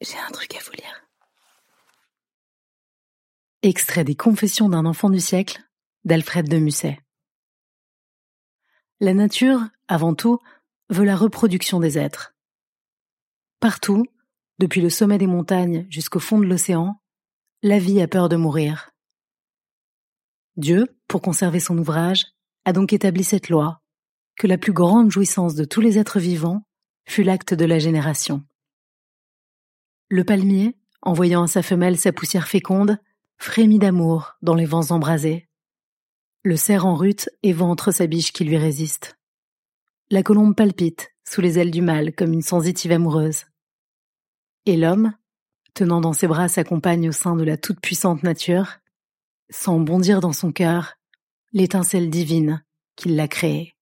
J'ai un truc à vous lire. Extrait des Confessions d'un enfant du siècle d'Alfred de Musset. La nature, avant tout, veut la reproduction des êtres. Partout, depuis le sommet des montagnes jusqu'au fond de l'océan, la vie a peur de mourir. Dieu, pour conserver son ouvrage, a donc établi cette loi, que la plus grande jouissance de tous les êtres vivants fut l'acte de la génération. Le palmier, en voyant à sa femelle sa poussière féconde, frémit d'amour dans les vents embrasés. Le cerf en rute éventre sa biche qui lui résiste. La colombe palpite sous les ailes du mâle comme une sensitive amoureuse. Et l'homme, tenant dans ses bras sa compagne au sein de la toute-puissante nature, sent bondir dans son cœur l'étincelle divine qui l'a créée.